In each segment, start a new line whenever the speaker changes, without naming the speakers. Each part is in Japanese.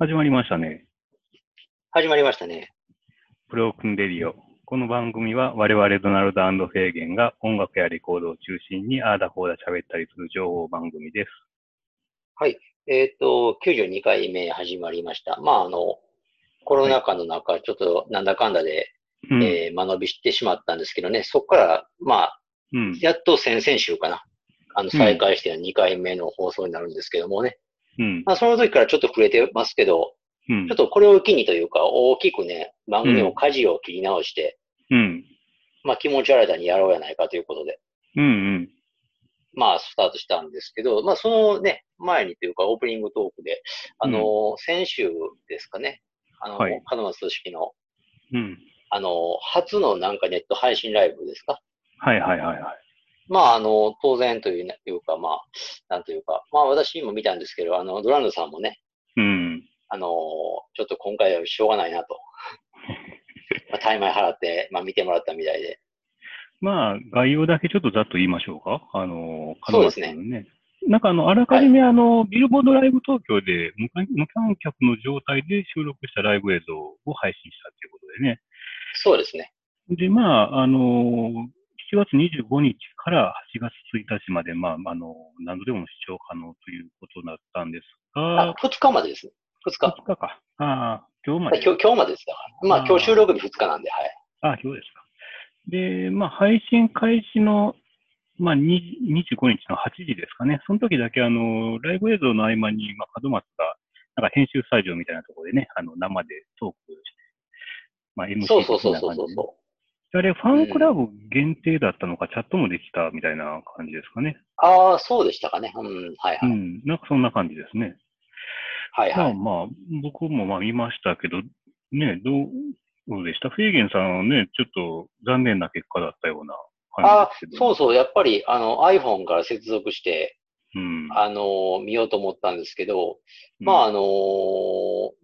始まりましたね。
始まりましたね。
プロークンレディオ。この番組は我々ドナルドフェーゲンが音楽やレコードを中心にあーだこーだ喋ったりする情報番組です。
はい。えっ、と、92回目始まりました。まあ、あの、コロナ禍の中、ちょっとなんだかんだで、
うん。
えー間延びしてしまったんですけどね、そこから、まあ、
うん。
やっと先々週かな。あの、再開しての2回目の放送になるんですけどもね。
うん。
まあ、その時からちょっと触れてますけど、
うん
ちょっ。とこれを機にというか、大きくね、番組を舵を切り直して、
うん。
まあ、気持ち新たにやろうやないかということで、
うん。うん。
まあ、スタートしたんですけど、まあ、そのね、前にというか、オープニングトークで、あの、先週ですかね、あの、
はい
門松組織の、
うん。
あの、初のなんかネット配信ライブですか？
はいはいはいはい。
まあ、あの、当然というねいうか、まあ、なんというか、まあ、私も見たんですけど、あの、ドランドさんもね、
うん。
あの、ちょっと今回はしょうがないなと。まあ、タイマイ払って、まあ、見てもらったみたいで。
まあ、概要だけちょっとざっと言いましょうか。あの、
そうですね。
なんかあの、あらかじめあの、ビルボードライブ東京で無観無観客の状態で収録したライブ映像を配信したっていうことでね。
そうですね。
で、まあ、あの、7月25日から8月1日まで、まあ、あの、何度でも視聴可能ということだったんですが、、
あ2日までですね。2日。
2日か。ああ、今日まで。
今日、今日までですだから。まあ、今日収録日2日なんで、はい。
あ、今日ですか。で、まあ、配信開始の、まあ、に25日の8時ですかね。その時だけ、あの、ライブ映像の合間に、まあ、門松が、なんか編集スタジオみたいなところでね、あの、生でトークして、まあ、MC
そうそうそう
的な感じで
そうそうそ
あれ、ファンクラブ限定だったのか、チャットもできたみたいな感じですかね。
う。ああ、そうでしたかね。うん、はいはい。
うん、なんかそんな感じですね。まあ
はいはい。
まあ、僕もまあ見ましたけど、ね、どう、どうでした？フェーゲンさんはね、ちょっと残念な結果だったような
あ
感じですけど。
そうそう、やっぱり、あの、iPhone から接続して、
うん。
あの、見ようと思ったんですけど、
うん
まあ、あの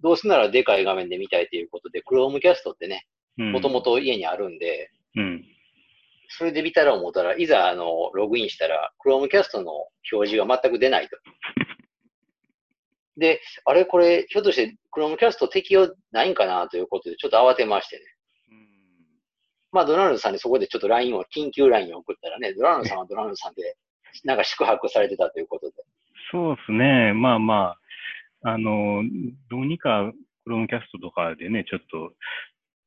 どうせならでかい画面で見たいということで、Chromecast ってね、もともと家にあるんで、
うん。
それで見たら思ったら、いざ、あの、ログインしたら、Chromecast の表示が全く出ないと。で、あれこれ、ひょっとして Chromecast 適用ないんかなということで、ちょっと慌てましてね。まあ、ドナルドさんにそこでちょっと LINE を、緊急 LINE を送ったらね、ドナルドさんはドナルドさんで、なんか宿泊されてたということで。
そうですね。まあまあ、あの、どうにか、クロームキャストとかでね、ちょっと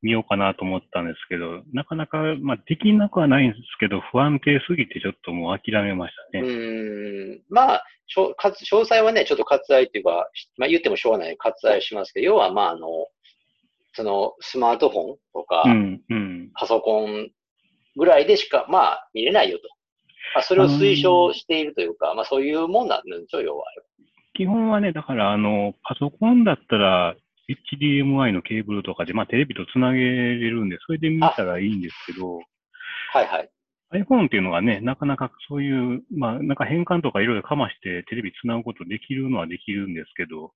見ようかなと思ったんですけど、なかなか、まあ、できなくはないんですけど、不安定すぎてちょっともう諦めました
う
ね。
ーん、まあ、詳細はね、ちょっと割愛っていうか、しまあ言ってもしょうがない割愛しますけど、要はまあ、あの、そのスマートフォンとか、
うん、うん。
パソコンぐらいでしか、まあ、見れないよと。まあ、それを推奨しているというか、まあ、そういうもんなんでしょう、要は。
基本はね、だから、あの、パソコンだったら、HDMI のケーブルとかで、まあ、テレビとつなげれるんで、それで見たらいいんですけど、
はいはい。
iPhone っていうのがね、なかなかそういう、まあ、なんか変換とかいろいろかましてテレビつなぐことできるのはできるんですけど、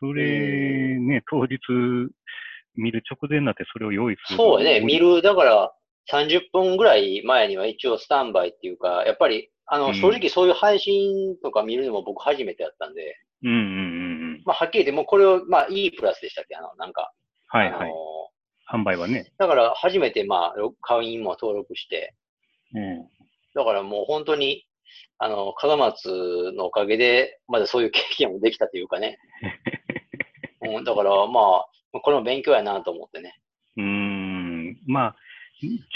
それね、当日見る直前になってそれを用意する
そうね、見
る。
る、だから、30分ぐらい前には一応スタンバイっていうか、やっぱり、あの、
うん
正直そういう配信とか見るのも僕初めてやったんで、
うんうんうんうん。
まあ、はっきり言って、もうこれを、まあ、いいプラスでしたっけ？あの、なんか。
はいはい。
あの
販売はね。
だから、初めて、まあ、会員も登録して、
うん。
だからもう本当に、あの、門松のおかげで、まだそういう経験もできたというかね。うん、だから、まあ、これも勉強やなと思ってね。
うーん。まあ、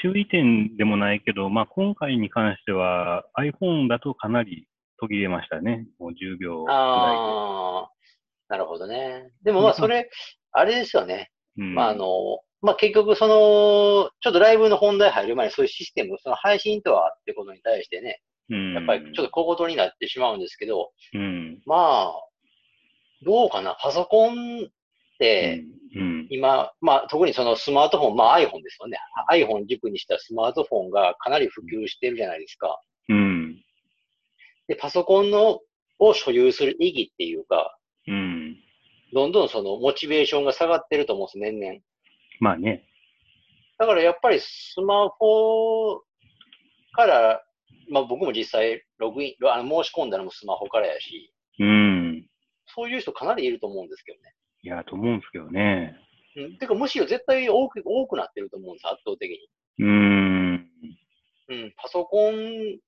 注意点でもないけど、まあ今回に関しては iPhone だとかなり途切れましたね。もう10秒ぐらい
ああ、なるほどね。でもまあ、
うん
それ、あれですよね。
で。うん
まあ、あの、まあ結局、その、ちょっとライブの本題入る前にそういうシステム、その配信とはってことに対してね、
うん、
やっぱりちょっと小言になってしまうんですけど、
うん。
まあ、どうかな、パソコンって、
うん、
今、まあ特にそのスマートフォン、まあ iPhone ですよね。iPhone 軸にしたスマートフォンがかなり普及してるじゃないですか。
うん。
で、パソコンのを所有する意義っていうか、
うん。
どんどんそのモチベーションが下がってると思うんです、年々。
まあね。
だからやっぱりスマホから、まあ僕も実際ログイン、あの申し込んだのもスマホからやし、
うん。
そういう人かなりいると思うんですけどね。
いや、と思うんですけどね。
うん。てか、むしろ絶対多く、多くなってると思うんです、圧倒的に。
うーん。
うん。パソコン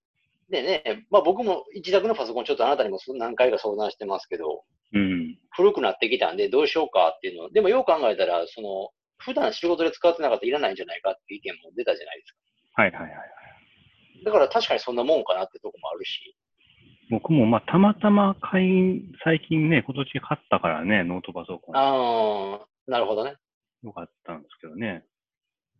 でね、まあ僕も自宅のパソコンちょっとあなたにも何回か相談してますけど、
うん。
古くなってきたんでどうしようかっていうの。でもよう考えたら、その、普段仕事で使ってなかったらいらないんじゃないかっていう意見も出たじゃないですか。
はいはいはいはい。
だから確かにそんなもんかなってとこもあるし。
僕もまあ、たまたま買い、最近ね、今年買ったからね、ノートパソコン。
ああ、なるほどね。
よかったんですけどね。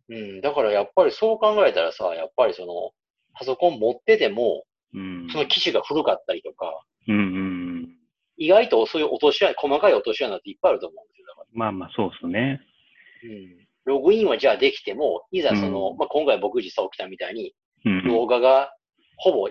うん。だからやっぱりそう考えたらさ、やっぱりその、パソコン持ってても、
うん。
その機種が古かったりとか、
うんうん。
意外とそういう落とし穴、細かい落とし穴っていっぱいあると思うんですよ。だから
まあまあ、そうっすね。
うん。ログインはじゃあできても、いざその、
うん
まあ、今回僕実際起きたみたいに、
うん。
動画がほぼ、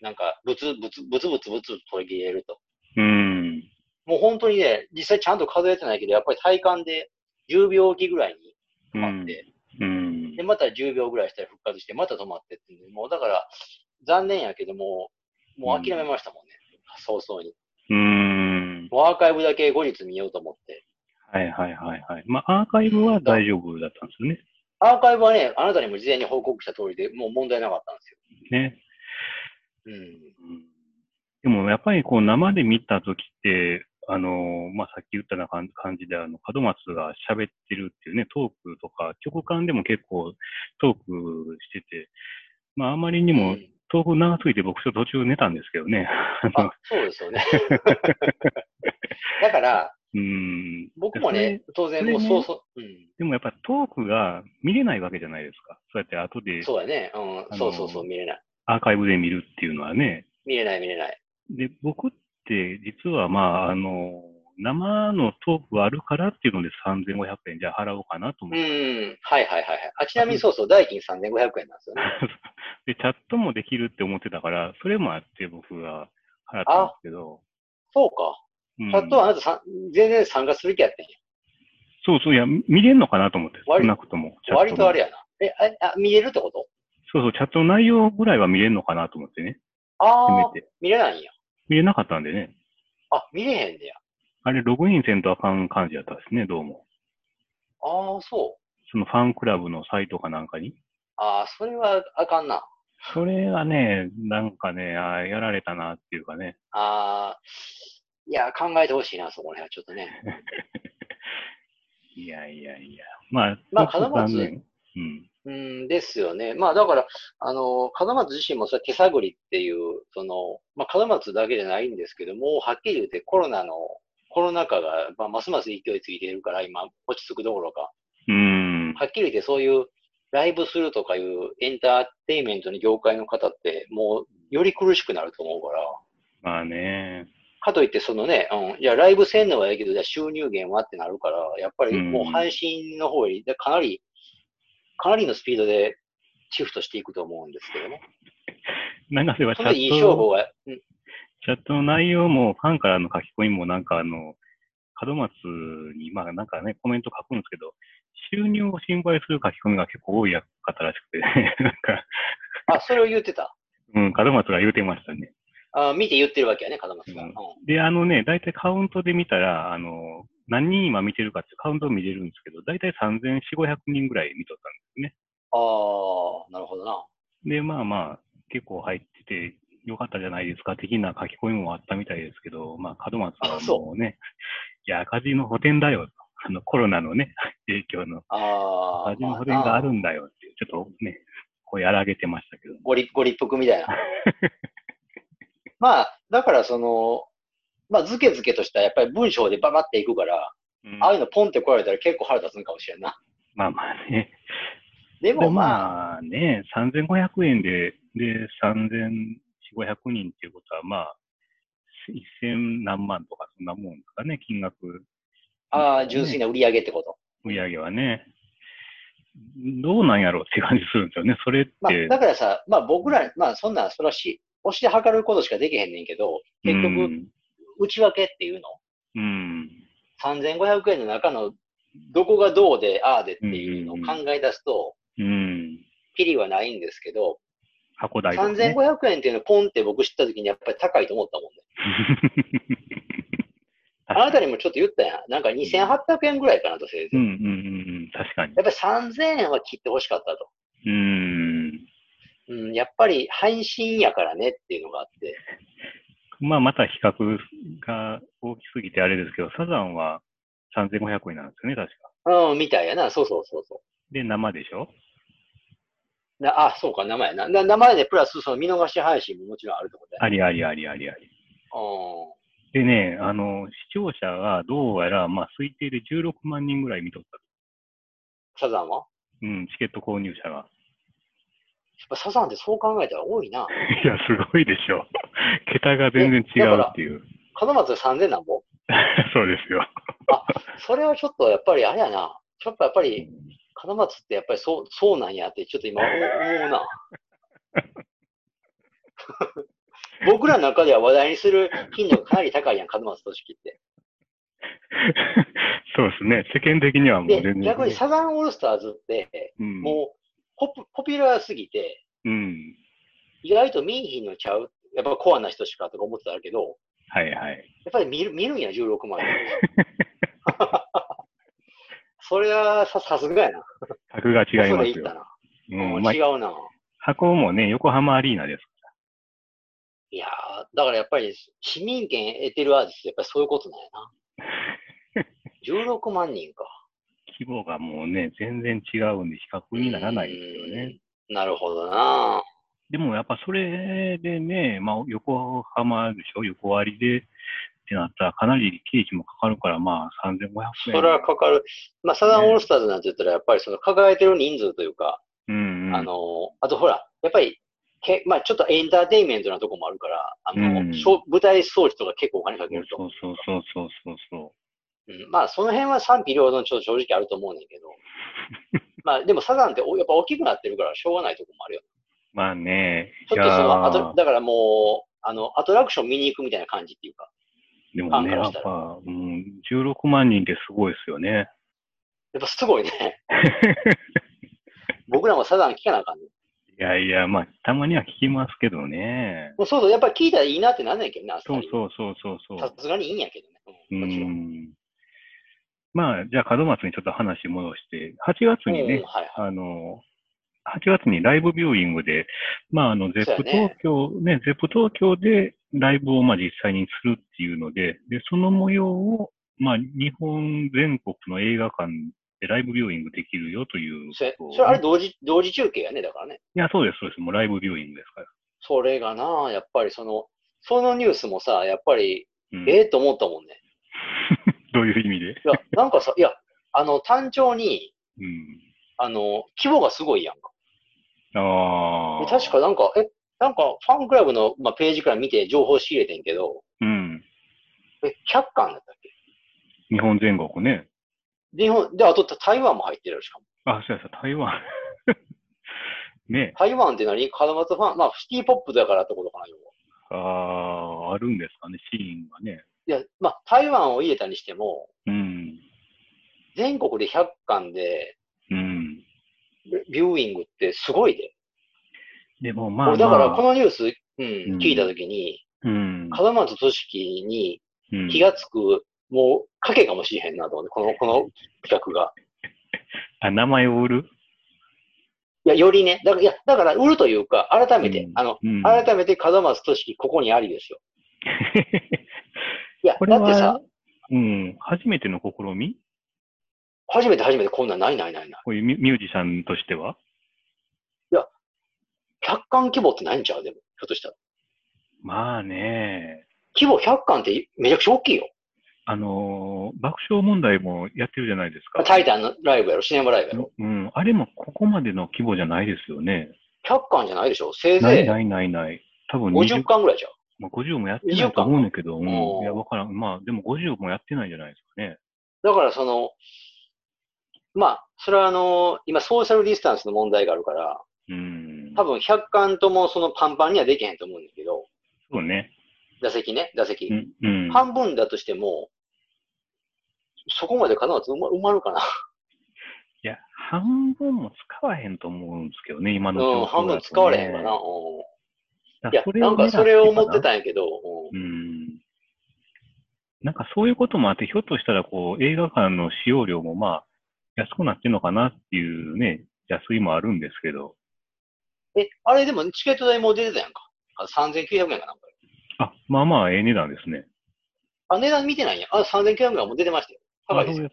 なんか、ブツブツ、ブツブツブツ取り切れると。
うん。
もう本当にね、実際ちゃんと数えてないけど、やっぱり体感で10秒おきぐらいに止まって、
うん
で、。また10秒ぐらいしたら復活して、また止まってっていうもうだから、残念やけども、もう諦めましたもんね。早々に。
うん。
もうアーカイブだけ後日見ようと思って。
はいはいはいはい。まあ、アーカイブは大丈夫だったんですよね。
アーカイブはね、あなたにも事前に報告した通りで、もう問題なかったんですよ。
ね。
うん。
うんでもやっぱりこう生で見たときって、あのまあ、さっき言ったような感感じで、あの、門松が喋ってるっていうね、トークとか、曲間でも結構トークしてて、まあ、あまりにも
うん
トーク長すぎて僕ちょっと途中寝たんですけどね。あ
そうですよね。だから、
うん。
僕もね、当然もう
そ
うそう、うん。
でもやっぱトークが見れないわけじゃないですか。そうやって後で
そうやね。うん。
の
そうそうそう、見れない。
アーカイブで見るっていうのはね。
見れない、見れない。
で、僕って実はまあ、あの、生のトークがあるからっていうので3500円じゃあ払おうかなと思
う
って。
ん。はいはいはいはい。あ、ちなみにそうそう、代金3500円なんですよね。
で、チャットもできるって思ってたから、それもあって僕が払ったんですけど。
そうか。
うん
チャットはあなたさ全然参加する気やってんや。
そうそう、いや、見れんのかなと思って、少
割
なくとも。
割とあれやな。え、あ、あ見れるってこと？
そうそう、チャットの内容ぐらいは見れんのかなと思ってね。
ああ。見れないんや。
見れなかったんでね。
あ、見れへんねや。
あれ、ログインせんとあかん感じだったですね、どうも。
ああ、そう。
そのファンクラブのサイトかなんかに。
ああ、それはあかんな。
それがね、なんかね、あーやられたなっていうかね。
ああ、いや、考えてほしいな、そこら辺はちょっとね。
いやいやいや。まあ、
まあ
ちょっと
門松
残念うん。
うんですよね。まあだから、あの、門松自身もそれ手探りっていう、その、まあ門松だけじゃないんですけども、はっきり言ってコロナの、コロナ禍が、まあ、ますます勢いついているから、今、落ち着くどころか、
うん。
はっきり言ってそういうライブするとかいうエンターテインメントの業界の方って、もう、より苦しくなると思うから、
まあね。
かといって、そのね、うん、いや、ライブせんのはいいけど、じゃあ収入源はってなるから、やっぱりもう配信の方に、でかなり、かなりのスピードでシフトしていくと思うんですけどね。
なんかそういえばチ
それでいい
ャット、
商法が、うん、
チャットの内容も、ファンからの書き込みも、なんかあの、門松に、まあなんかね、コメント書くんですけど、収入を心配する書き込みが結構多い方らしくて、ね、なんか、
あ、それを言ってた。
うん、門松が言うてましたね。
あ見て言ってるわけやね、門松が。
う
うんん。
で、あのね、大体カウントで見たら、あの、何人今見てるかってカウント見れるんですけど、大体3400、500人ぐらい見とったんですね。
ああ、なるほどな。
で、まあまあ、結構入ってて、よかったじゃないですか、的な書き込みもあったみたいですけど、まあ、門松は
あそ
もうね、いや、赤字の補填だよと。あの、コロナのね、影響の
ああ、
赤字の
まあ
補填がある
な、
んだよっていう、ちょっとね、こうやらげてましたけど。
ご立、ご立腹みたいな。まあ、だからその、まあ、ずけずけとしたやっぱり文章でババっていくから、
うん
ああいうのポンって来られたら結構腹立つんかもしれんな。
まあまあね。で
でもまあ、
まあね、3500円で、で、3400、500人っていうことは、まあ、1000何万とかそんなもんですかね、金額。
ああ、純粋な売り上げってこと。
売り上げはね。どうなんやろうって感じするんですよね。それっ
まあ、
て。
だからさ、まあ僕ら、まあそんな、それはし、押して測ることしかできへんねんけど、結
う
局、
ん。
内訳っていうの、
うん。
3500円の中のどこがどうで、ああでっていうのを考え出すと、
うん。
キリはないんですけど、
箱代ね。
3500円っていうのをポンって僕知った時にやっぱり高いと思ったもんね。あなたにもちょっと言ったやん。なんか2800円ぐらいかなと、せいぜい。
うんうんうんうん。確かに。
やっぱり3000円は切ってほしかったと。
うーん。
うん、やっぱり配信やからねっていうのがあって。
まあ、また比較が大きすぎてあれですけど、サザンは3500円なんですよね、確か。
うん、みたいやな。そうそうそうそ
で、生でしょ？
う。なあ、そうか、生やな。な生でプラスその見逃し配信ももちろんあるってことや。
ありありありありあり。
う
でね、あの、視聴者がどうやら、まあ、推定で16万人ぐらい見とった。
サザンは？
うん、チケット購入者が。
やっぱサザンってそう考えたら多いな。
いや、すごいでしょ。桁が全然違うっていう。
門松で3000なんぼ
そうですよ。
それはちょっとやっぱりあれやな。ちょっとやっぱり、門松ってやっぱりそう、そうなんやってちょっと今思うな。僕らの中では話題にする頻度がかなり高いやん、門松俊樹って。
そうですね。世間的にはもう
で
全然。、
逆にサザンオールスターズって、
うん、
もうポピポピュラーすぎて、
うん。
意外と見えひんのちゃうやっぱコアな人しかとか思ってたけど、
はいはい。
やっぱり見る見るんや、16万円。それはさ、さすがやな。
格が違い
そ
ますよ。うん。まあ
違、うな。
箱もね、横浜アリーナです。
いやー、だからやっぱり市民権得てるアーティストやっぱりそういうことなんやな。16万人か。
規模がもうね、全然違うんで比較にならないですよね。
うん。なるほどな。
でもやっぱそれでね、まあ横浜でしょ？横割りでってなったらかなり経費もかかるから、まあ3500円。
それはかかる。まあ、サザンオールスターズなんて言ったら、やっぱりその抱えてる人数というか、
うんうん。
あの、あとほら、やっぱり、けまあ、ちょっとエンターテインメントなとこもあるから、あの、
うん
舞台装置とか結構お金かけると。
そうそうそうそうそうそ
うん、まあ、その辺は賛否両論ちょっと正直あると思うねんけど。まあ、でもサザンっておやっぱ大きくなってるからしょうがないとこもあるよ。
う。まあね。
ちょっとその、あと、だからもう、あの、アトラクション見に行くみたいな感じっていうか、
でもね、やっぱ、うん、16万人ってすごいですよね。
やっぱすごいね。僕らもサザン聞かなあかんね。
いやいや、まあ、たまには聞きますけどね。
もうそうそう、やっぱり聞いたらいいなってなんねんけどね、あっさ
そう
り
そうそうそうそう。
さすがにいいんやけどね。
う
うん、もちろん。
ん。まあ、じゃあ、門松にちょっと話戻して、8月にね。あの、8月にライブビューイングで、まあ、あの、ゼップ東京、ね、ゼップ東京でライブをまあ実際にするっていうので、で、その模様を、まあ、日本全国の映画館でライブビューイングできるよという
それそれあれ同時、同時中継やね、だからね。
いや、そうです、そうです。もうライブビューイングですから。
それがな、やっぱりその、そのニュースもさ、やっぱり、
うん、
ええと思ったもんね。
どういう意味で？
いや、なんかさ、いや、あの、単調に、
うん。
あの、規模がすごいやんか。
ああ。
確かなんか、え、なんか、ファンクラブの、まあ、ページから見て情報仕入れてんけど、
うん。
え、100巻だったっけ？
日本全国ね。
日本、で、あと台湾も入ってるしかも。
あ、そうやそう、台湾。ね
台湾って何？門松ファン、まあ、シティポップだからってことかな、要は。
ああ、あるんですかね、シーンがね。
いや、まあ、台湾を入れたにしても、
うん。
全国で100巻で、
うん。
ビューイングってすごいで。
でもまあ、まあ、
俺だからこのニュース、うん、
うん
聞いたときに、
うん。
門松俊樹に
うん
気がつく、もう、賭けかもしれへんなと思って、この、この企画が。
あ、名前を売る？
いや、よりね、だから、いや、だから、売るというか、改めて、
うん
あの、
うん
改めて門松俊樹、ここにありですよ。いや、
これは
だってさ、
うん、初めての試み？
初めて初めてこんなんないないないない。
こういうミュミュージシャンとしては
？100巻規模ってないんちゃう？でも、ひょっとしたら。
まあね、
規模100巻ってめちゃくちゃ大きいよ。
あのー爆笑問題もやってるじゃないですか。
タイタンのライブやろ、シネマライブやろ？
うん、あれもここまでの規模じゃないですよね。
100巻じゃないでしょ？せいぜ
ないないないない。多分
い50
20、
巻ぐらいじゃん。
まあ、50もやってないと思うんだけど、うん、
おー
いや、わからん。まあ、でも50もやってないじゃないですかね。
だからその、まあ、それはあの、今ソーシャルディスタンスの問題があるから、
うん。
多分100巻ともそのパンパンにはできへんと思うんだけど、
そうね。
打席ね、打席。
うん。うん。
半分だとしても、そこまで必ず埋ま埋まるかな。
いや、半分も使わへんと思うんですけどね、今の状況だと、
うん、
ね。
半分使われへんかな。うんいや、なんかそれを思って
狙
たんやけど、うん
うん。なんかそういうこともあって、ひょっとしたらこう映画館の使用料もまあ安くなってんのかなっていうね、安いもあるんですけど。
え、あれでもチケット代も出てたやんか。あ3900円かな、
あ、まあまあ、ええ値段ですね。
あ、値段見てないんや。あ、3900円も出てましたよ。高いですよ。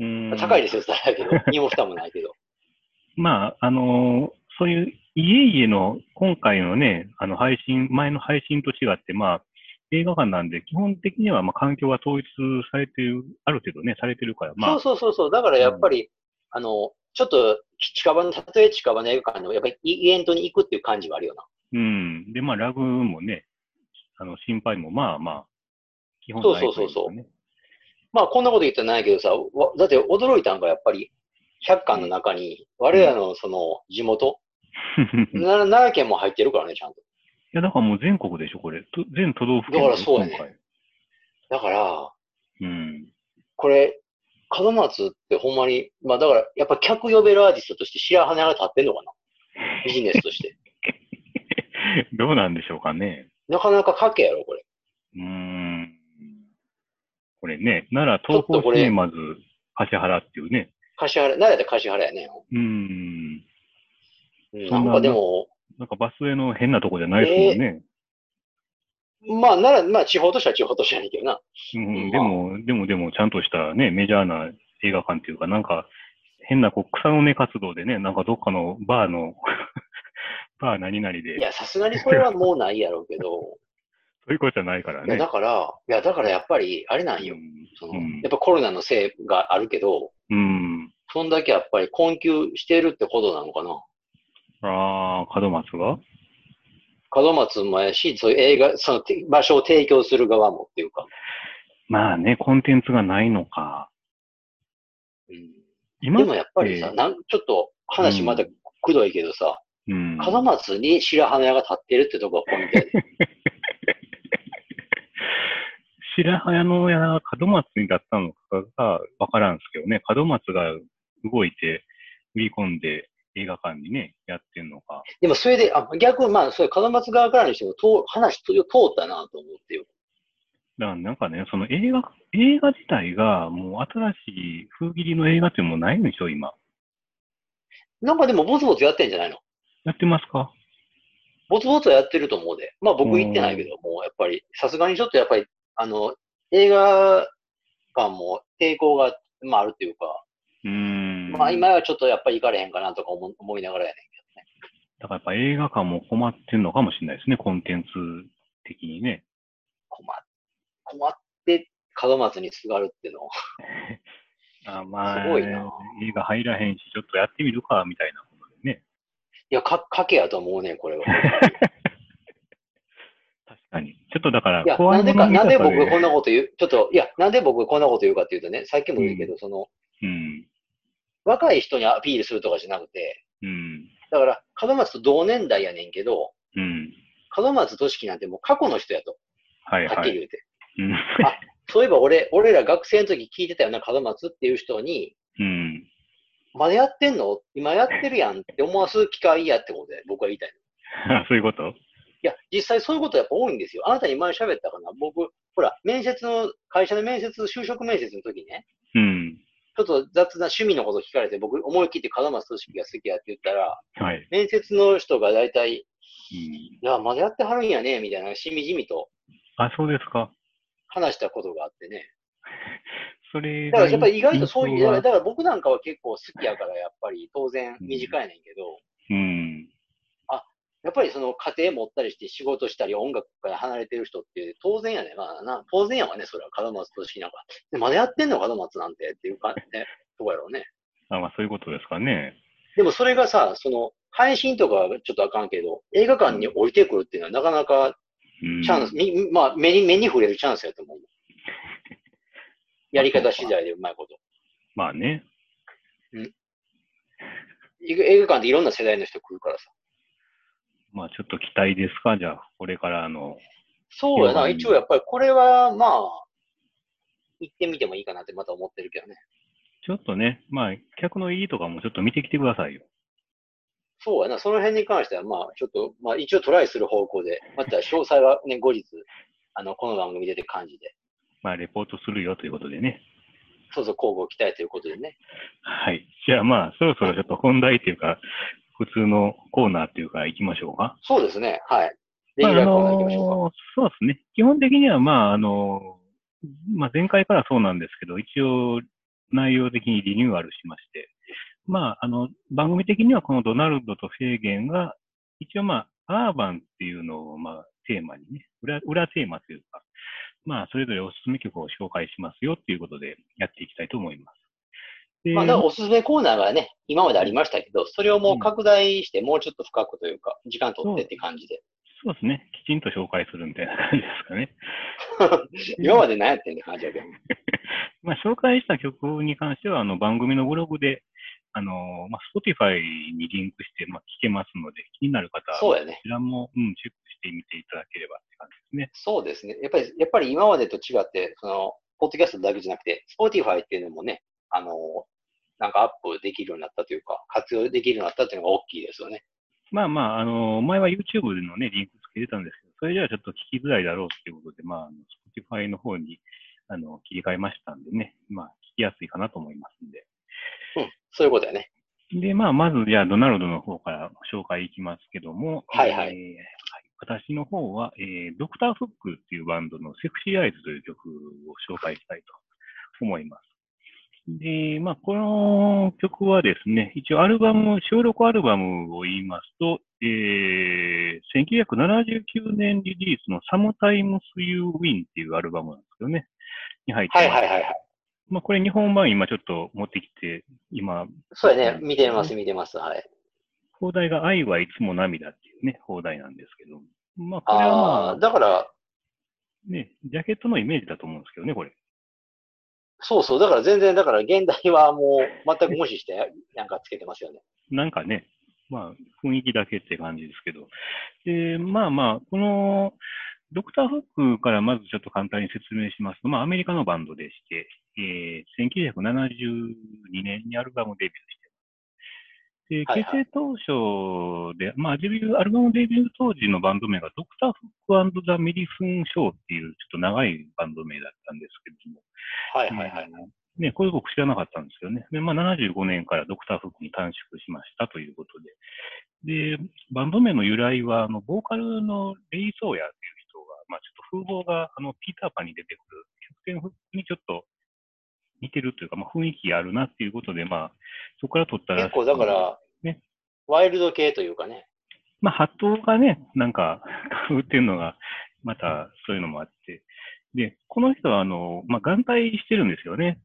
うん高いですよ、それだけど。もないけど。
まあ、あのー、そういう家々の今回のね、あの配信、前の配信と違って、まあ、映画館なんで、基本的にはまあ環境は統一されてる、ある程度ね、されてるから、ま
あ。そうそうそう、だからやっぱり、うん、あの、ちょっと近場の、たとえ近場の映画館でも、やっぱりイベントに行くっていう感じはあるよな。
うん。で、まあ、ラグもね、あの、心配もまあまあ、
基本ない、ね、そうそうそうそう。まあ、こんなこと言ったらないけどさ、だって驚いたんがやっぱり、百館の中に、我らのその地元、奈良県も入ってるからね、ちゃんと。い
や、だからもう全国でしょ、これ。全都道府県。
だからそうやね。だから、
うん。
これ、門松ってほんまに、まあだから、やっぱ客呼べるアーティストとして白羽が立ってんのかなビジネスとして。
どうなんでしょうかね。
なかなか賭けやろ、これ。
うーん。これね、奈良東方シネマズ柏原っていうね。
柏原、奈良で柏原やね。
う
なんかでも、
なんかバスへの変なとこじゃないですもんね。
えー、まあ、なら、まあ、地方としては地方としてはないけどな。
うん、でも、でも、でも、ちゃんとしたね、メジャーな映画館っていうか、なんか、変なこう草の根活動でね、なんかどっかのバーの バー何々で。
いや、さすがにそれはもうないやろうけど。
そういうことじゃないからね。
だから、いや、だからやっぱり、あれなんよ。うん、その、うん、やっぱコロナのせいがあるけど、
うん。
そんだけやっぱり困窮してるってことなのかな。
ああ、門松が？
門松もやし、そういう映画、その場所を提供する側もっていうか。
まあね、コンテンツがないのか。
うん、今でもやっぱりさ、なんちょっと話まだくどいけどさ、
うん、
門松に白羽屋が立ってるってとこがポイントやで。
白羽の屋が門松にだったのかがわからんすけどね、門松が動いて、売り込んで、映画館にね、やってんのか。
でもそれで、あ逆、まあ、それ、門松側からにしても、と話と通ったなと思ってよ。
だからなんかね、その映画、映画自体がもう新しい風切りの映画っていうないんでしょ、今。
なんかでも、ぼつぼつやってんじゃないの？
やってますか？
ぼつぼつはやってると思うで。まあ僕行ってないけど、もうやっぱり、さすがにちょっとやっぱり、あの、映画館も抵抗が、まああるっていうか、
うん
まあ今はちょっとやっぱり行かれへんかなとか思思いながらやねんけどね。
だからやっぱ映画館も困ってんのかもしれないですね、コンテンツ的にね。
困っ困って門松にすがるっていうの
あまあ、すごいな。映画入らへんし、ちょっとやってみるか、みたいなことでね。
いや、か、かけやと思うね、これは。
確かに。ちょっとだから、
いや、なんでか、なんで僕こんなこと言う、ちょっと、いや、なんで僕こんなこと言うかっていうとね、さっきも言うけど、うん、その、
うん。
若い人にアピールするとかじゃなくて、
うん。
だから、門松と同年代やねんけど、
うん。
門松俊樹なんてもう過去の人やと。
はいはい。
はっきり言うて。
うん。
あ、そういえば俺、俺ら学生の時聞いてたよな、門松っていう人に、
うん。
まだやってんの？今やってるやんって思わす機会やってことで、僕は言いたい
の。そういうこと？い
や、実際そういうことやっぱ多いんですよ。あなたに前喋ったかな？僕、ほら、面接の、会社の面接、就職面接の時ね。
うん。
ちょっと雑な趣味のこと聞かれて、僕思い切って門松組織が好きやって言ったら、
はい、
面接の人が大体、
うん、
いや、まだやってはるんやね、みたいな、しみじみと。
あ、そうですか。
話したことがあってね。
それ
だからやっぱり意外とそういう、だから僕なんかは結構好きやから、やっぱり当然短いねんけど、
うん。
あ、やっぱりその家庭持ったりして仕事したり音楽から離れてる人って当然やね。まあな、当然やわね、それは門松としなんか。で、まだやってんの門松なんてっていうか、ね、とこやろうね。
あ、まあそういうことですかね。
でもそれがさ、その、配信とかはちょっとあかんけど、映画館に降りてくるっていうのはなかなかチャンス、うん、まあ目に、目に触れるチャンスやと思う。やり方次第でうまいこと。
まあね。
うん。映画館でいろんな世代の人来るからさ。
まあちょっと期待ですか、じゃあ、これからの。
そうやな、一応やっぱりこれはまあ、行ってみてもいいかなってまた思ってるけどね。
ちょっとね、まあ、客のいいとかもちょっと見てきてくださいよ。
そうやな、その辺に関しては、まあ、ちょっと、まあ、一応トライする方向で、また詳細はね、後日、あの、この番組出て感じで。
まあ、レポートするよということでね。
そうそう、交互期待ということでね。
はい。じゃあまあ、そろそろちょっと本題というか、普通のコーナーというか行きましょうか。
そうですね。はい。ましょうか。
まああのそうですね。基本的には、まあ、あの、まあ、前回からそうなんですけど、一応、内容的にリニューアルしまして、まあ、あの、番組的にはこのドナルドとフェーゲンが、一応まあ、アーバンっていうのを、まあ、テーマにね、裏、裏テーマというか、まあ、それぞれおすすめ曲を紹介しますよっていうことでやっていきたいと思います。で
まあ、だからおすすめコーナーがね、今までありましたけど、それをもう拡大して、もうちょっと深くというか、時間取ってって感じで。
そうですね。きちんと紹介するみたいな感じですかね。
今まで何やってんって感じだけど。
まあ、紹介した曲に関しては、あの、番組のブログで、あの、まあ、Spotify にリンクして、まあ、聞けますので、気になる方は、こ
そうやね。
ちらも、うん、チェックしてみていただければって感じですね。
そうですね。やっぱり、やっぱり今までと違って、その、ポッドキャストだけじゃなくて、Spotify っていうのもね、あの、なんかアップできるようになったというか、活用できるようになったっていうのが大きいですよね。
まあまあ、あの、前は YouTube のね、リンクつけてたんですけど、それじゃあちょっと聞きづらいだろうっていうことで、まあ、Spotify の方に、あの、切り替えましたんでね、まあ、聞きやすいかなと思いますんで。
うん。そういうことやね。
で、まあ、まず、じゃあ、ドナルドの方から紹介いきますけども、
はいはい
えーはい私の方は、えードクターフックっていうバンドのセクシーアイズという曲を紹介したいと思います。で、まあ、この曲はですね、一応アルバム、収録アルバムを言いますと、えー、1979年リリースの Sometimes You Win っていうアルバムなんですけどね、に入ってます。
はいはいはいはい。
まあ、これ日本版今ちょっと持ってきて、今、
そうやね。見てます、見てます。はい。
放題が愛はいつも涙っていうね、放題なんですけど、まあ、これは
あ
ま
あ、だから、
あ、ね、ジャケットのイメージだと思うんですけどね、これ。
そうそう。だから全然、だから現代はもう全く無視して、なんかつけてますよね。
なんかね、まあ、雰囲気だけって感じですけど。で、まあまあ、この、ドクターフックからまずちょっと簡単に説明しますと、まあ、アメリカのバンドでして、えー、1972年にアルバムデビューしで、
はいはい
結成当初で、まあ、デビュー、アルバムデビュー当時のバンド名がドクターフックザ・ミリフン・ショーっていうちょっと長いバンド名だったんですけども、
はいはいはい。
ね、これ僕知らなかったんですけどね。で、まあ、75年からドクターフックに短縮しましたということで。で、バンド名の由来は、あの、ボーカルのレイ・ソーヤっていう人が、まあ、ちょっと風貌が、あの、ピーターパンに出てくる、キャプテンフックにちょっと似てるというか、まあ、雰囲気あるなっていうことで、まあ、そこから取ったらしい
結構だから、
ね
ワイルド系というかね。
まあ、ハットがね、なんか、売ってるのが、またそういうのもあって。で、この人は、あの、まあ、眼帯してるんですよね。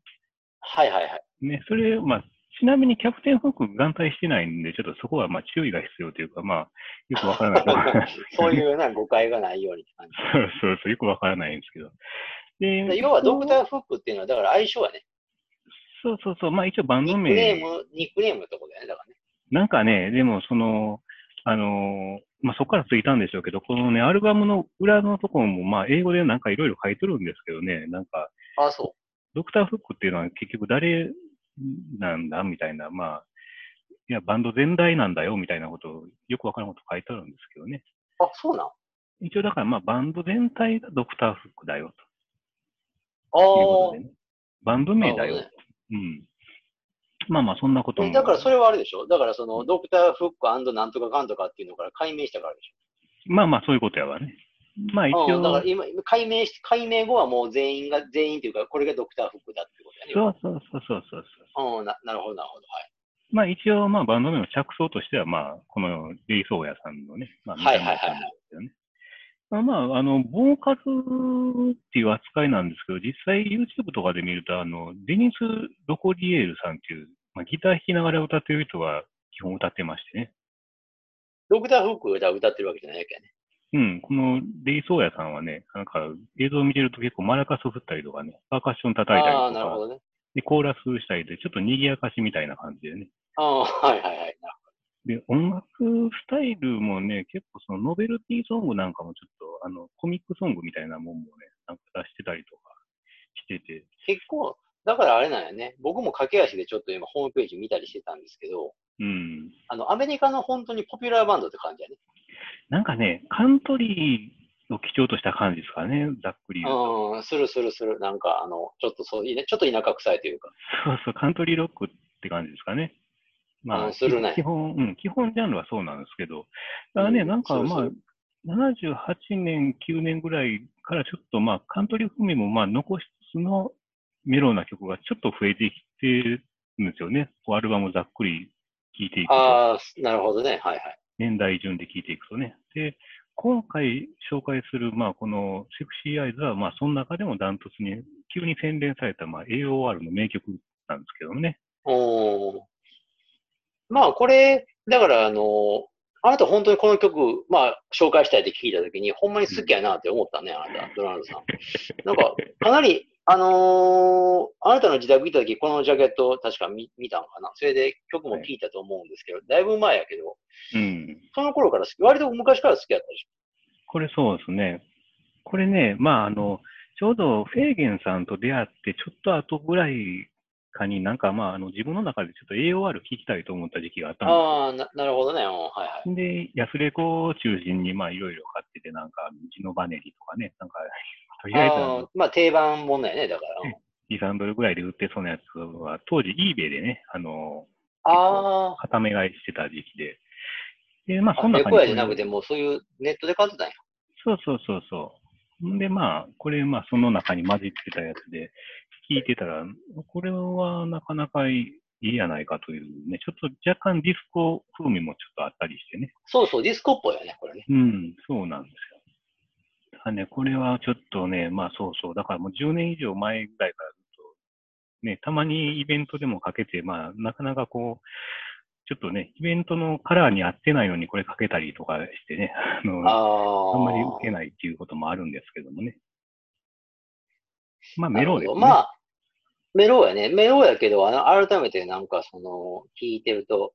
はいはいはい。
ね、それ、まあ、ちなみにキャプテンフック眼帯してないんで、ちょっとそこはまあ注意が必要というか、まあ、よくわからない
そういうな誤解がないように。
そうそうそう、よくわからないんですけど。で
で要はドクターフックっていうのは、だから相性はね、
そうそうそう、まあ一応バン
ニック
ド名。
ネーム、ニックネームってことだよね、だからね。
なんかね、でもその、あのーまあそこからついたんでしょうけど、このね、アルバムの裏のところも、まあ英語でなんかいろいろ書いてるんですけどね、なんか、
ああ、そ
ドクターフックっていうのは結局誰なんだみたいな、まあ、いや、バンド全体なんだよみたいなことをよくわからんこと書いてあるんですけどね。
う。あ、そうなん？
一応だからまあバンド全体がドクターフックだよ
あ
ということ
あ
でね。バンド名だよ。
なる
うん。まあまあそんなことも。
えだからそれはあれでしょ？だからそのドクターフックなんとかかんとかっていうのから解明したからでし
まあまあそういうことやわね。まあ一
ょ。うん、だか
応
ら、今、解明し、解明後はもう全員が、全員というか、これがドクターフックだってことやね。
そうそうそうそうそうそう。
うん、ななるほど、なるほど。はい。
まあ一応まあバンド名の着想としてはまあこのレイソーヤさんのね、まあ
はいはいはいはい
まあまあ、あの、ボーカルっていう扱いなんですけど、実際 YouTube とかで見ると、あの、デニス・ロコリエールさんっていう、まあ、ギター弾きながら歌ってる人は基本歌ってましてね。
ドクターフックが歌ってるわけじゃないわけやね。
うん、このレイソーヤさんはね、なんか映像を見てると結構マラカス振ったりとかね、パーカッション叩いたり
ああ、
とか、
なるほどね。
で、コーラスしたりで、ちょっと賑やかしみたいな感じでね。
ああ、はいはいはい。なる
で、音楽スタイルもね、結構そのノベルティソングなんかもちょっと、あの、コミックソングみたいなもんもね、なんか出してたりとかしてて、
結構、だからあれなんやね。僕も駆け足でちょっと今ホームページ見たりしてたんですけど、
うん。
あの、アメリカの本当にポピュラーバンドって感じやね。
なんかね、カントリーと基調とした感じですかね、ざっくり言うと。
うん、するするする。なんか、あの、ちょっとそういうね、ちょっと田舎臭いというか。
そうそう、カントリーロックって感じですかね。まあ、
うんするね
基本、うん、基本ジャンルはそうなんですけど、だからね、
うん
なんかまあ
そうそう、
78年、9年ぐらいからちょっとまあ、カントリー風味もまあ、残しつつのメロウな曲がちょっと増えてきてるんですよね。こうアルバムざっくり聴いていくと。
ああ、なるほどね。はいはい。
年代順で聴いていくとね。で、今回紹介する、まあ、このセクシーアイズは、まあ、その中でもダントツに、急に洗練された、まあ、AOR の名曲なんですけどね。
おーまあ、これ、だから、あの、あなた本当にこの曲、まあ、紹介したいって聞いたときに、ほんまに好きやなって思ったね、あなた、ドナルドさん。なんか、かなり、あのーあなたの自宅行ったとき、このジャケット確か見見たんかな。それで曲も聴いたと思うんですけど、だいぶ前やけど、
うん。
その頃から好き、割と昔から好きやったでし
これそうですね。これね、まあ、あの、ちょうどフェーゲンさんと出会って、ちょっと後ぐらいかになんか、まあ、あの、自分の中でちょっと AOR 聞きたいと思った時期があった
ょ。
ん
ああ、ななるほどね。うんはいはい。
でで、安レコを中心に、まあ、いろいろ買ってて、なんか、ジノバネリとかね、なんか、とりあえずあ
あ
の
ー、まあ、定番もんだよね、だから。うん
2、3ドルぐらいで売ってそうなやつは、当時 eBay でね、あの、
あ
固め買いしてた時期で。で、まあ、
あ、
そんな
レコヤじゃなくて、
こ
もうそういうネットで買ってたんや。
れそうそうそうそう。んで、まあ、これ、まあ、その中に混じってたやつで、聞いてたら、これはなかなかいいやないかというね、ちょっと若干ディスコ風味もちょっとあったりしてね。
そうそう、ディスコっぽいよね、これね。
うん、そうなんですよ。だからね、これはちょっとね、まあそうそう、だからもう10年以上前ぐらいからずっと、ね、たまにイベントでもかけて、まあなかなかこう、ちょっとね、イベントのカラーに合ってないのにこれかけたりとかしてね、あの、
ああ。
あんまり受けないっていうこともあるんですけどもね。まあメロウですね。
まあ、メロウやね。メロウやけど、あの改めてなんかその、聞いてると、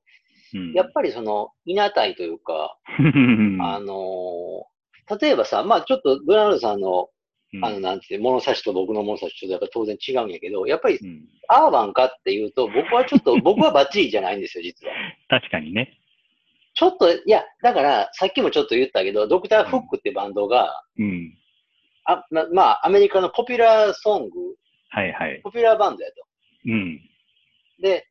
うん、
やっぱりその、いなたいというか、あのー例えばさ、まあちょっとドナルドさんの、
うん
あの、なんて物差しと僕の物差しとやっぱ当然違うんやけど、やっぱり
うん
アーバンかっていうと、僕はちょっと、僕はバッチリじゃないんですよ、実は。
確かにね。
ちょっと、いや、だから、さっきもちょっと言ったけど、ドクター・フックってバンドが、
うん。
あままあ、アメリカのポピュラーソング、
はいはい。
ポピュラーバンドやと。
うん。
で、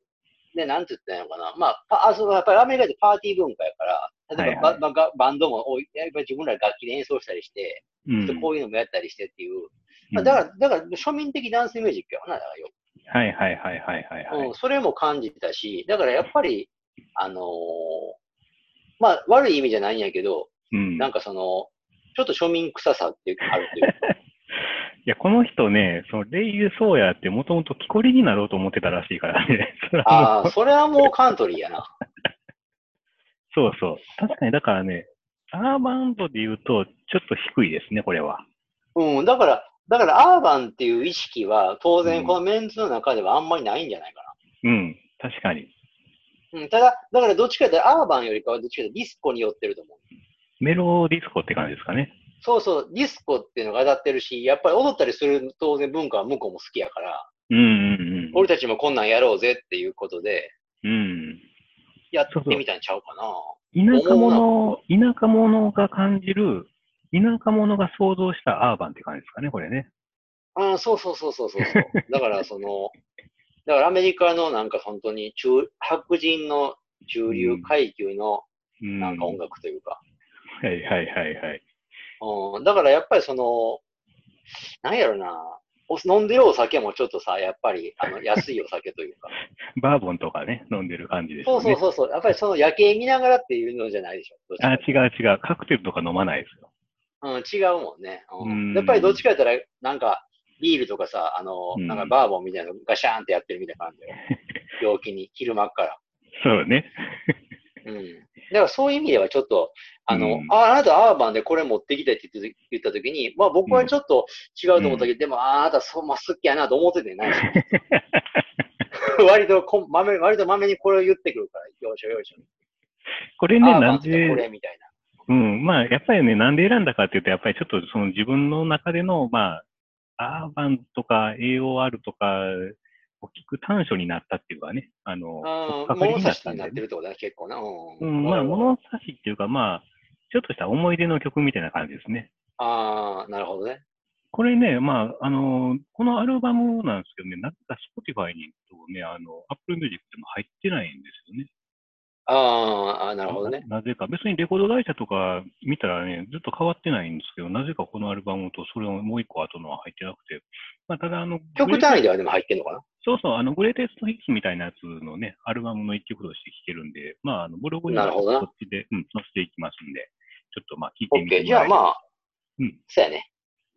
で、なんて言ったらいいのかな。まあ、パあそうやっぱりアメリカでパーティー文化やから、例えば、
はいはい
バンドも多い、やっぱり自分ら楽器で演奏したりして、
うん。
こういうのもやったりしてっていう。
うん
まあ、だから、だから庶民的ダンスミュージックやわな、だからよ。
はいはいはいはいはいはい。
うん、それも感じたし、だからやっぱり、あのーまあ、悪い意味じゃないんやけど、
うん。
なんかその、ちょっと庶民臭さっていうあるというか。
いや、この人ね、そのレイユ・ソーヤってもともと木こりになろうと思ってたらしいからね。
ああ、それはもうカントリーやな。
そうそう。確かに、だからね、アーバンドで言うと、ちょっと低いですね、これは。
うん、だから、だからアーバンっていう意識は当
うん
然このメンツの中ではあんまりないんじゃないか
うん、確かに。
な。うん、ただ、だからどっちかというとアーバンよりかはどっちかというとディスコに寄ってると思う。
メロディスコって感じですかね。
そうそう、ディスコっていうのが当たってるし、やっぱり踊ったりする当然文化は向こうも好きやから、
うんうん
俺たちもこんなんやろうぜっていうことで、
うん。うん。
やってみたんちゃうかな。
田舎者、田舎者が感じる、田舎者が想像したアーバンって感じですかね、これね。
ああ、そうそうそうそうそう。だからその、だからアメリカのなんか本当に中、白人の中流階級の
うん。
なんか音楽というか、
はいはいはいはい。
うん、だからやっぱりその、なんやろな、お飲んでるお酒もちょっとさ、やっぱりあの 安いお酒というか、
バーボンとかね、飲んでる感じです
そう。そうそうそう、やっぱりその夜景見ながらっていうのじゃないでしょ。
あ、違う違う。カクテルとか飲まないですよ。
うん、違うもんね。うん
うん
やっぱりどっちかやったら、なんか、ビールとかさ、あの、
うん
なんかバーボンみたいなのガシャーンってやってるみたいな感じよ。陽気に、昼間っから。
そうね。
うん。だからそういう意味ではちょっと、あの、
うん
あ、あなたアーバンでこれ持ってきたいって言って言ったときに、まあ僕はちょっと違うと思ったけど、でもああなたそう、まあ好きやなと思っててないし。割とこん、まめ、割とまめにこれを言ってくるから、よいしょよいしょ。
これね、なん
バンってこれ
で、
みたい
うん、まあ、やっぱりね、なんで選んだかっていうと、やっぱりちょっとその自分の中での、まあ、アーバンとか AOR とかを聞く短所になったっていうかね、あの、
な。うん、
かかり
物差しになってるってことだね、結構な。うん。
うん、まあ、物差しっていうか、まあ、ちょっとした思い出の曲みたいな感じですね。
ああ、なるほどね。
これね、まあ、あの、このアルバムなんですけどね、なぜか Spotify にとね、あの、Apple Music でも入ってないんですよね。
ああ、なるほどね。
なぜか、別にレコード会社とか見たらね、ずっと変わってないんですけど、なぜかこのアルバムとそれをもう一個後のは入ってなくて、まあ、ただあの、
曲単位ではでも入ってんのかな？
そうそう、あの、グレーテストヒッツみたいなやつのね、アルバムの一曲として聴けるんで、まあ、あの、ブログにはこっちで、うん、載せていきますんで、ちょっとまあ、聞いてみて。
じゃあまあ、
うん。
そうやね。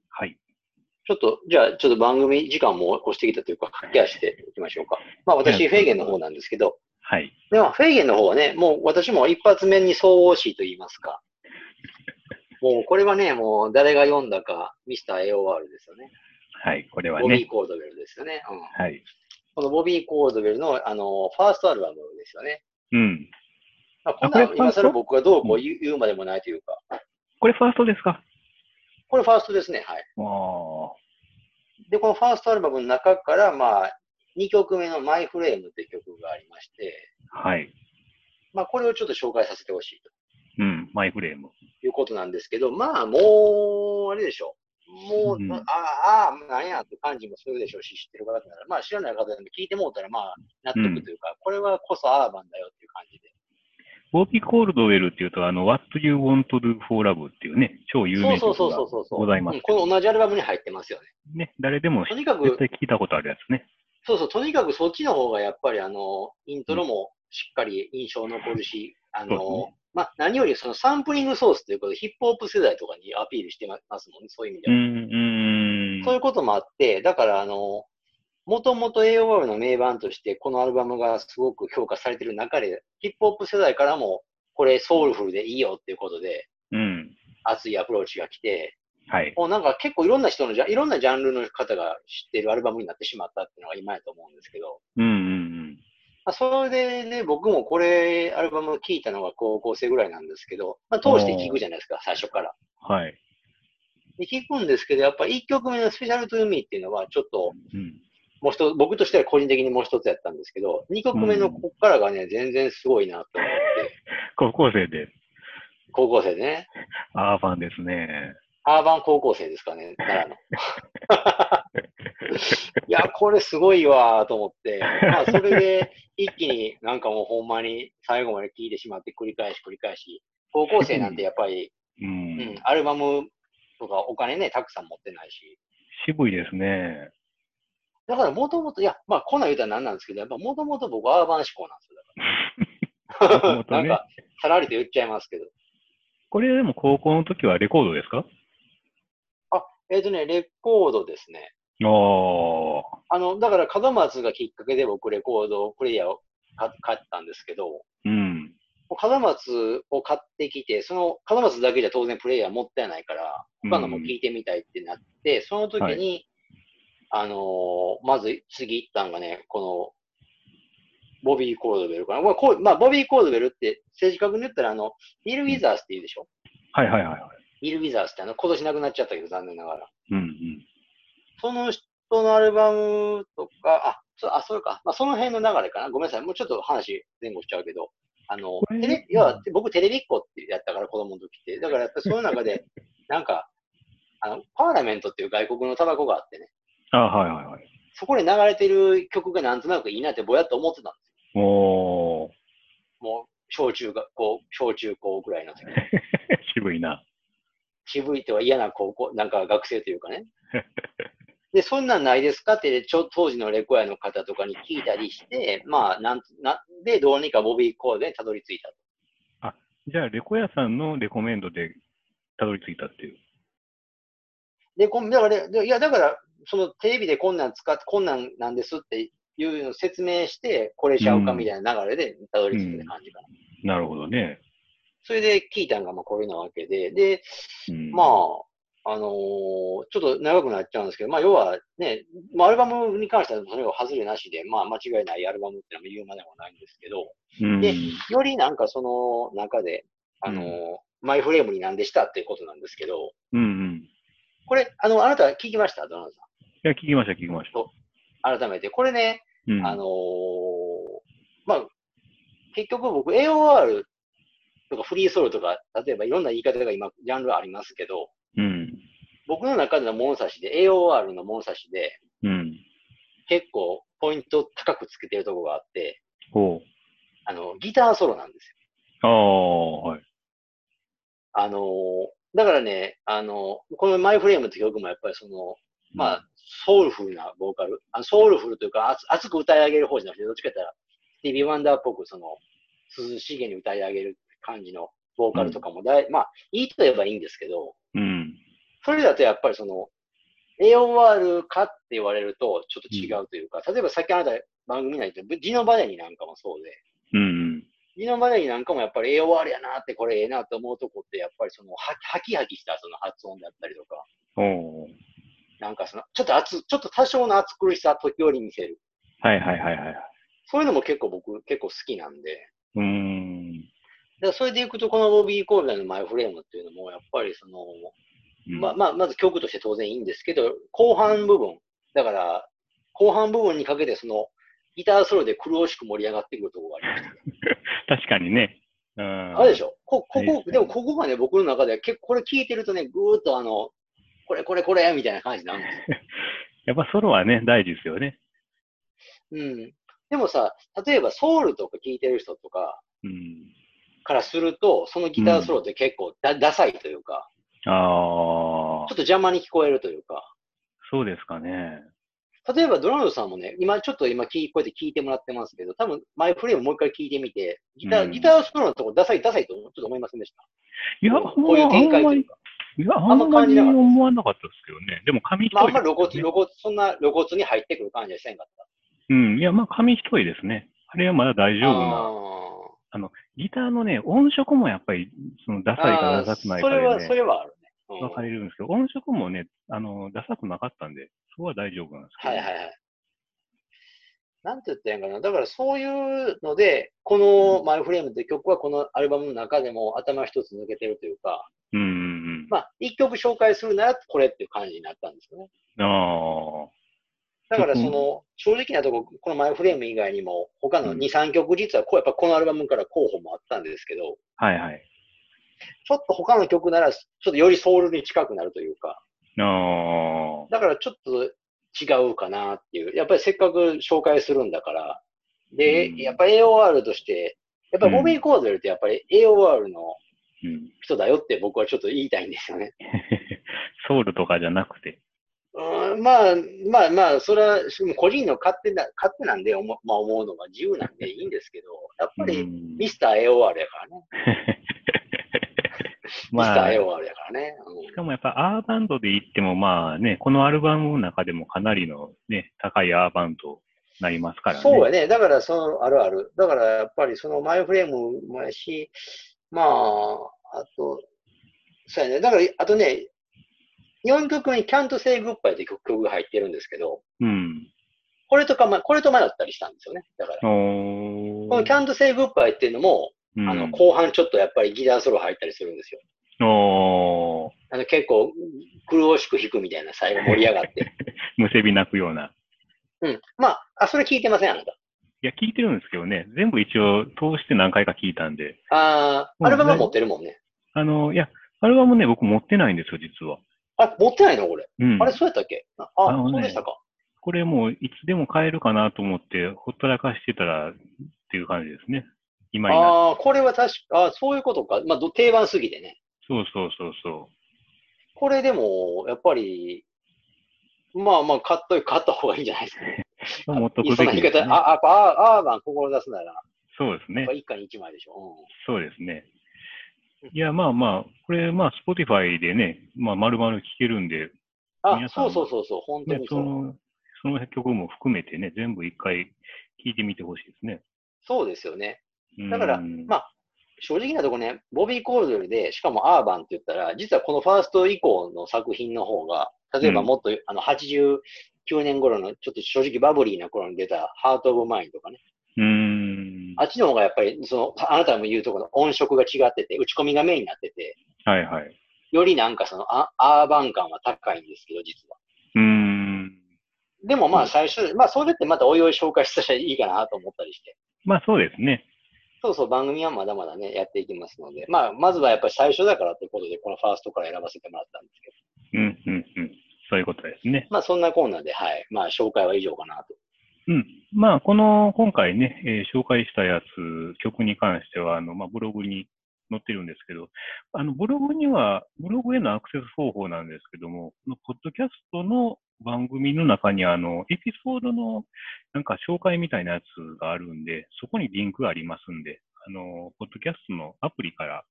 はい。
ちょっと、じゃあ、ちょっと番組時間も越してきたというか、駆け足でいきましょうか。まあ、私、フェーゲンの方なんですけど、
はい。
では、フェーゲンの方はね、もう私も一発目に総合しと言いますか。もう、これはね、もう誰が読んだか、ミスター AOR ですよね。
はい、これはね。
ボビー・コードウェルですよね。
うん、はい。
このボビー・コードウェルの、あの、ファーストアルバムですよね。
うん。
まあ、こんな今更僕がどうこう言う,、言うまでもないというか。
これファーストですか？
これファーストですね、はい。で、このファーストアルバムの中から、まあ、2曲目のマイフレームって曲がありまして、
はい。
まあ、これをちょっと紹介させてほしいと。
うん、マイフレーム。
いうことなんですけど、まあ、もう、あれでしょう。もう、うん、ああ、なんやって感じもするでしょうし、知ってる方なら、まあ知らない方でも聞いてもうたら、まあ納得というか、うん、これはこそアーバンだよっていう感じで。
ボビー・コールドウェルっていうと、あの、What You Want to Do for Love っていうね、超有名な曲がございます。
この同じアルバムに入ってますよね。
ね、誰でも絶対聞いたことあるやつね。
そうそう、とにかくそっちの方がやっぱりあの、イントロもしっかり印象残るし、あの、ね、まあ、何よりそのサンプリングソースということで、ヒップホップ世代とかにアピールしてますもんね、そういう意味では。
うん
そういうこともあって、だからあの、もともと AOR の名盤として、このアルバムがすごく評価されている中で、ヒップホップ世代からも、これソウルフルでいいよっていうことで、
うん、
熱いアプローチが来て、
はい。
もうなんか結構いろんな人のじゃ、いろんなジャンルの方が知ってるアルバムになってしまったっていうのが今やと思うんですけど。
うん。
まあ、それでね、僕もこれ、アルバム聴いたのが高校生ぐらいなんですけど、まあ、通して聴くじゃないですか、最初から。
はい。
で、聴くんですけど、やっぱ1曲目のスペシャルトゥーミーっていうのは、ちょっと、
うん、
もう一つ、僕としては個人的にもう一つやったんですけど、2曲目のこっからがね、うん、全然すごいなと思って。
高校生で。
高校生でね。
アーファンですね。
アーバン高校生ですかね、奈良の。いや、これすごいわと思って、まあ、それで一気になんかもうほんまに最後まで聴いてしまって繰り返し繰り返し、高校生なんてやっぱり、
うん、うん、
アルバムとかお金ね、たくさん持ってないし。
渋いですね。
だからもともと、いや、まあ、こんなん言うたらなんなんですけど、やっぱもともと僕アーバン志向なんですよ。だから。なんか、さらりと言っちゃいますけど。
これでも高校の時はレコードですか？
えっ、ー、とね、レコードですね。
あ
あの、だから門松がきっかけで僕レコードプレイヤーを買ったんですけど、
うん。
門松を買ってきて、その門松だけじゃ当然プレイヤー持ってないから、他のも聞いてみたいってなって、うん、その時に、はい、あのー、まず次行ったんがね、この、ボビー・コードベルかな。まあ、こうまあ、ボビー・コードベルって、正確に言ったら、あの、ビル・ウィザースって言うでしょ、
はいはいはいはい。
イル・ウィザースってあの、今年亡くなっちゃったけど、残念ながら。
うんうん。
その人のアルバムとか、あ、そあ、それか。まあ、その辺の流れかな。ごめんなさい。もうちょっと話前後しちゃうけど、あの、テレ、いや、僕テレビっ子ってやったから、子供の時って。だからやっぱりその中で、なんか、あの、パーラメントっていう外国のタバコがあってね。
あはいはいはい。
そこに流れてる曲がなんとなくいいなってぼやっと思ってたんです
よ。お
ー。もう、小中学校、小中高ぐらいの時。
渋いな。
渋いては嫌な高校、なんか学生というかね。で、そんなんないですか？って、ちょ当時のレコヤの方とかに聞いたりして、まあ、なんなで、どうにかボビーコードにたどり着いたと。
あ、じゃあ、レコヤさんのレコメンドでたどり着いたっていう。
で、こだから、いや、だから、そのテレビでこんなん使って、こんなんなんですっていうのを説明して、これちゃうかみたいな流れでたどり着く感じかな、
うん。なるほどね。
それで聞いたのがまあこれなわけで、で、うん、まあ、あのー、ちょっと長くなっちゃうんですけど、まあ要はね、まあアルバムに関してはそれを外れなしで、まあ間違いないアルバムってのも言うまでもないんですけど、
うん、
で、よりなんかその中で、あのー、マイフレームになんでしたっていうことなんですけど、
うんうん、
これ、あの、あなた聞きました？ドナルさ
ん。いや、聞きました、聞きました。
改めて、これね、うん、あのー、まあ、結局僕 AOR とかフリーソウルとか、例えばいろんな言い方が今、ジャンルありますけど、
うん。
僕の中での物差しで、AOR の物差しで、
うん。
結構ポイント高くつけてるところがあって、
ほう。
あの、ギターソロなんですよ。
ああ、はい。
あのーだからね、あのこのマイフレームって曲もやっぱりその、まあ、ソウルフルなボーカル、あソウルフルというか、熱熱く歌い上げる方じゃなくて、どっちかって言ったら、スティービー・ワンダーっぽく、その、涼しげに歌い上げる感じのボーカルとかもだい、まあ、いいと言えばいいんですけど、
うん。
それだとやっぱりその、AOR かって言われるとちょっと違うというか、例えばさっきあなた番組内で、ジノバネニなんかもそうで、
うん。
ジノバネニなんかもやっぱり AOR やなって、これええなって思うとこって、やっぱりその、はハキハキしたその発音だったりとか、なんかその、ちょっと熱、ちょっと多少の熱苦しさ時折見せる。
はいはいはいはい。
そういうのも結構僕、結構好きなんで。
うーん。
だからそれでいくと、このボビー・コールダーのマイフレームっていうのも、やっぱりその、
うん
まあまあ、まず曲として当然いいんですけど、後半部分、だから、後半部分にかけてその、ギターソロで苦しく盛り上がってくるところがありました。
確かにね。うん。
あれでしょ？こ、ここ、でもここがね、僕の中では結構これ聞いてるとね、ぐーっとあの、これこれこれみたいな感じになるんですよ。
やっぱソロはね、大事ですよね。
うん。でもさ、例えばソウルとか聞いてる人とか
うん。
からすると、そのギターソロって結構ダ,、ダサいというか、
ああ
ちょっ、と邪魔に聞こえるというか、
そうですかね。
例えばドナルドさんもね、今ちょっと今聞いこうやって聞いてもらってますけど、多分マイフレームもう一回聞いてみて、ギター、
うん
ギターソロのとこダサいダサいとちょっと思いませんでした？
いや、
こういう展開というか。
いや、あ
あんま
り
感じなかった
思わなかったですけどね。でも紙一
まあ、あ
重
んまり露骨、露骨、そんな露骨に入ってくる感じはせんかった。
うん。いや、まあ、紙一重ですね。あれはまだ大丈夫な。
あ
ギターのね、音色もやっぱり、その、ダ
ー
サいかダサくないか
それは、それはあるね。うん
分かれるんですけど、音色もね、あの、ダサくなかったんで、そこは大丈夫なんですけど。
はいはいはい。なんて言ったらいいんかな。だからそういうので、このマイフレームって曲はこのアルバムの中でも頭一つ抜けてるというか、
うんうん
まあ、一曲紹介するならこれっていう感じになったんですよね。
うん。ああ。
だからそ
うん
の、正直なとこ、このマイフレーム以外にも、他の
うん
2、3曲実はこう、やっぱこのアルバムから候補もあったんですけど、
はいはい。
ちょっと他の曲なら、ちょっとよりソウルに近くなるというか、
ああ。
だからちょっと違うかなっていう。やっぱりせっかく紹介するんだから。で、
うん
やっぱり AOR として、やっぱりボビー・コーデルってやっぱり AOR の
うん。
人だよって僕はちょっと言いたいんですよね。
ソウルとかじゃなくて。
うん、まあ、まあまあ、それは個人の勝手な、勝手なんで思,、まあ、思うのが自由なんでいいんですけど、やっぱり
うん
ミスター AOR やからね。ミスタ
まあ、
ー
し
AOR やからね。うん
かもやっぱアーバンドで言ってもまあね、このアルバムの中でもかなりのね、高いアーバンドになりますからね。
そうやね。だから、その、あるある。だから、やっぱり、その、マイフレームもやし、まあ、あと、そうやね。だから、あとね、4曲に Can't Say Goodbye って曲曲が入ってるんですけど、
うん。
これとか、ま、これと迷ったりしたんですよね。だから、この Can't Say Goodbye っていうのも、
うん
あの、後半ちょっとやっぱりギターソロ入ったりするんですよ。あの、結構、苦しく弾くみたいな、最後盛り上がって。
むせび泣くような。
うん。まあ、あ、それ聞いてません、あなた。
いや、聞いてるんですけどね、全部一応通して何回か聞いたんで。
あー、アルバムは持ってるもんね。
あの、いや、アルバムね、僕持ってないんですよ、実は。
あ、持ってないのこれ。
うん。
あれ、そうやったっけ？あ、あ
ね
そうでしたか。
これもういつでも買えるかなと思って、ほったらかしてたらっていう感じですね。今に。
ああ、これは確か、あそういうことか。まあ、ど定番すぎてね。
そうそうそうそ
これでも、やっぱり、まあまあ、買っと、買った方がいいんじゃないですかね。
う。持っとくべきです、ね。
あ、あ、あアーバン志すなら、
そうですね。
一家に一枚でしょ。
そうですね。いや、まあまあ、これ、まあ、Spotify でね、まあ、丸々聴けるんで、
うん、あそうそうそうそう、本当
ね
に、そう。
その、その曲も含めてね、全部一回聴いてみてほしいですね。
そうですよね。だから
うん
まあ、正直なとこね、ボビー・コールドルで、しかもアーバンって言ったら、実はこのファースト以降の作品の方が、例えば
うん
もっと、あの、89年頃の、ちょっと正直バブリーな頃に出た、ハート・オブ・マインとかね。
うーん。
あっちの方がやっぱり、その、あなたも言うところの音色が違ってて、打ち込みがメインになってて、
はいはい。
よりなんかそのア、アーバン感は高いんですけど、実は。
うーん。
でもま
うん
あ最初、まあそれってまたおいおい紹介したらいいかなと思ったりして。
まあそうですね。
そうそう、番組はまだまだね、やっていきますので、まあ、まずはやっぱり最初だからということで、このファーストから選ばせてもらったんですけ
ど。うんうんうん。そういうことですね。
まあ、そんなコーナーで、はい。まあ、紹介は以上かなと。
うん。まあ、この、今回ね、えー、紹介したやつ、曲に関しては、あの、まあ、ブログに載ってるんですけど、あの、ブログには、ブログへのアクセス方法なんですけども、このポッドキャストの番組の中に、あの、エピソードの、なんか紹介みたいなやつがあるんで、そこにリンクがありますんで、あの、ポッドキャストのアプリから、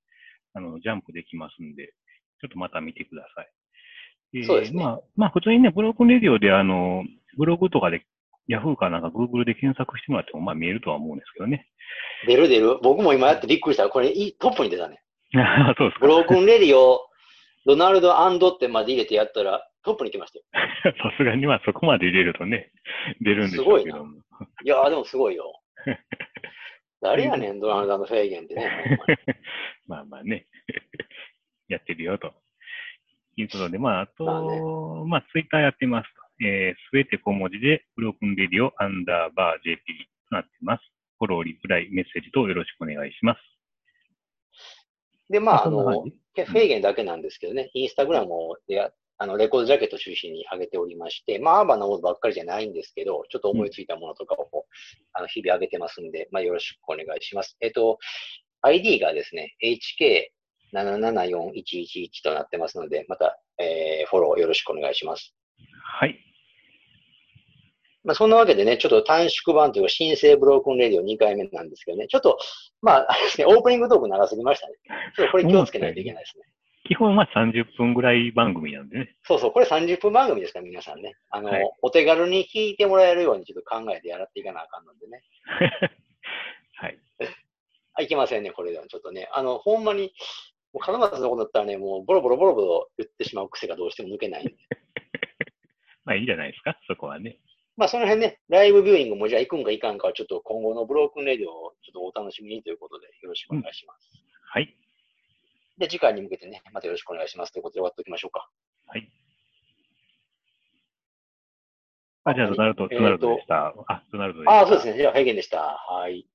あの、ジャンプできますんで、ちょっとまた見てください。
えー、そうですね。
まあ、まあ、普通にね、ブロークンレディオで、あの、ブログとかで、ヤフーかなんかグーグルで検索してもらっても、まあ見えるとは思うんですけどね。
出る出る。僕も今やってびっくりした。これいい、トップに出たね。
そうですか。
ブロークンレディオ、ドナルドってまで入れてやったら、トップに来ましたよ。
さすがにまあそこまで入れるとね、出るんで
すごいな。いやでもすごいよ。誰やねん、ドナルドフェーゲンってね。
まあまあね、やってるよと。いうことで、まあ、あと、まあ、ね、まあ、ツイッターやってますと。えす、べて小文字で、ブロークンレディオアンダーバー JP となってます。フォロー、リプライ、メッセージとよろしくお願いします。
で、まあ、あの、フェーゲンだけなんですけどね、インスタグラムであの、レコードジャケット中心に上げておりまして、まあ、アーバンなものばっかりじゃないんですけど、ちょっと思いついたものとかを、あの、日々上げてますんで、まあ、よろしくお願いします。えっと、ID がですね、HK774111 となってますので、また、えー、フォローよろしくお願いします。
はい。
まあ、そんなわけでね、ちょっと短縮版というか、新生ブロークンレディオ2回目なんですけどね、ちょっと、まあ、あれですね、オープニングトーク長すぎましたね。ちょっとこれ気をつけないといけないですね。
基本は30分ぐらい番組なんでね。
そうそう、これ30分番組ですから、皆さんね。あの、はい、お手軽に聞いてもらえるようにちょっと考えてやらっていかなあかんのでね。
はい。
いけませんね、これでは。ちょっとね、あの、ほんまに、もう金松のことだったらね、もうボロボロボロボロ言ってしまう癖がどうしても抜けないんで。
まあいいじゃないですか、そこはね。
まあその辺ね、ライブビューイングもじゃあ行くんか行かんかはちょっと今後のブロークンレディオをちょっとお楽しみにということでよろしくお願いします。うん、
はい。
で、次回に向けてね、またよろしくお願いしますということで終わっておきましょうか。
はい。あ、じゃあ、ドナルド、ドナルドでした。あ、ドナルドでした。
あ、そうですね。じゃあ、フェゲンでした。はい。